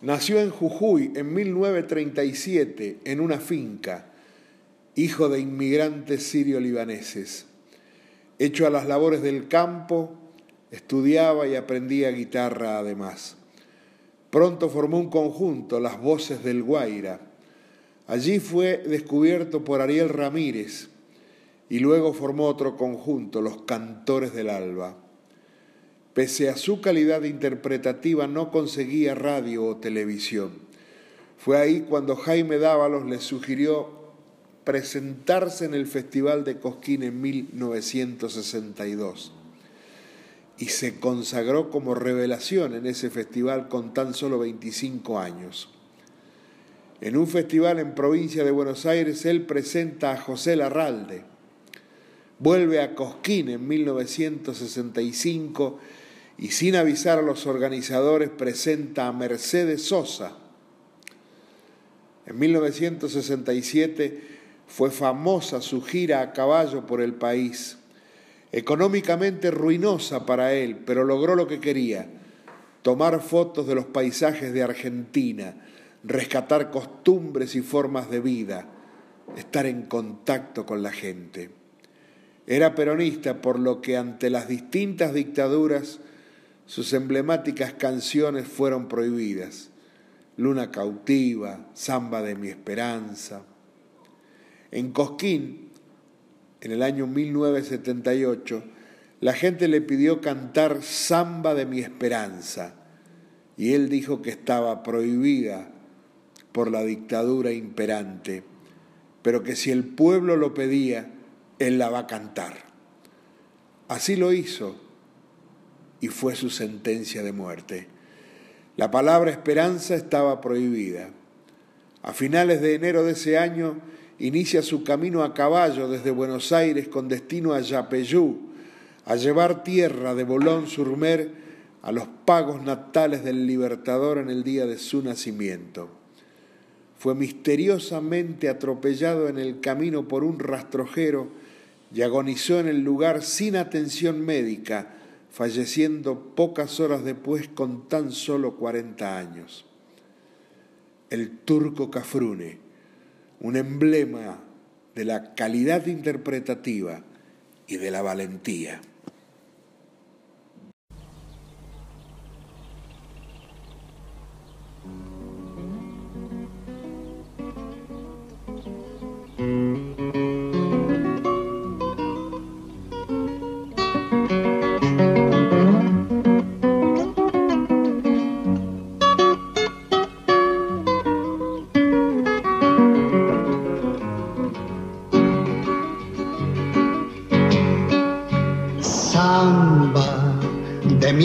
Nació en Jujuy en 1937 en una finca, hijo de inmigrantes sirio-libaneses. Hecho a las labores del campo, estudiaba y aprendía guitarra además. Pronto formó un conjunto, Las Voces del Guaira. Allí fue descubierto por Ariel Ramírez y luego formó otro conjunto, Los Cantores del Alba. Pese a su calidad interpretativa, no conseguía radio o televisión. Fue ahí cuando Jaime Dávalos le sugirió presentarse en el Festival de Cosquín en 1962 y se consagró como revelación en ese festival con tan solo 25 años. En un festival en provincia de Buenos Aires, él presenta a José Larralde. Vuelve a Cosquín en 1965 y sin avisar a los organizadores presenta a Mercedes Sosa. En 1967 fue famosa su gira a caballo por el país económicamente ruinosa para él, pero logró lo que quería, tomar fotos de los paisajes de Argentina, rescatar costumbres y formas de vida, estar en contacto con la gente. Era peronista, por lo que ante las distintas dictaduras sus emblemáticas canciones fueron prohibidas. Luna cautiva, Samba de mi esperanza. En Cosquín, en el año 1978, la gente le pidió cantar Samba de mi esperanza y él dijo que estaba prohibida por la dictadura imperante, pero que si el pueblo lo pedía, él la va a cantar. Así lo hizo y fue su sentencia de muerte. La palabra esperanza estaba prohibida. A finales de enero de ese año, inicia su camino a caballo desde Buenos Aires con destino a Yapeyú, a llevar tierra de Bolón-sur-Mer a los pagos natales del Libertador en el día de su nacimiento. Fue misteriosamente atropellado en el camino por un rastrojero y agonizó en el lugar sin atención médica, falleciendo pocas horas después con tan solo 40 años. El turco Cafrune, un emblema de la calidad interpretativa y de la valentía.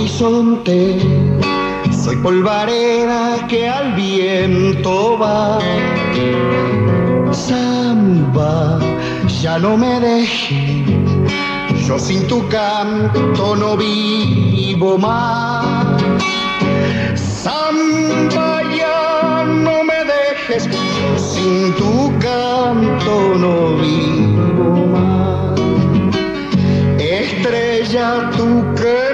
Horizonte, soy polvareda que al viento va. Samba, ya no me dejes yo sin tu canto no vivo más. Samba, ya no me dejes, sin tu canto no vivo más. Estrella, tú que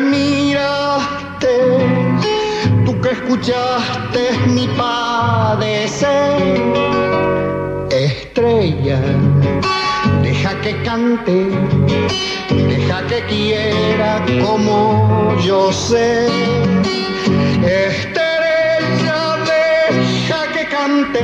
escuchaste mi padecer. Estrella, deja que cante deja que quiera como yo sé. Estrella, deja que cante,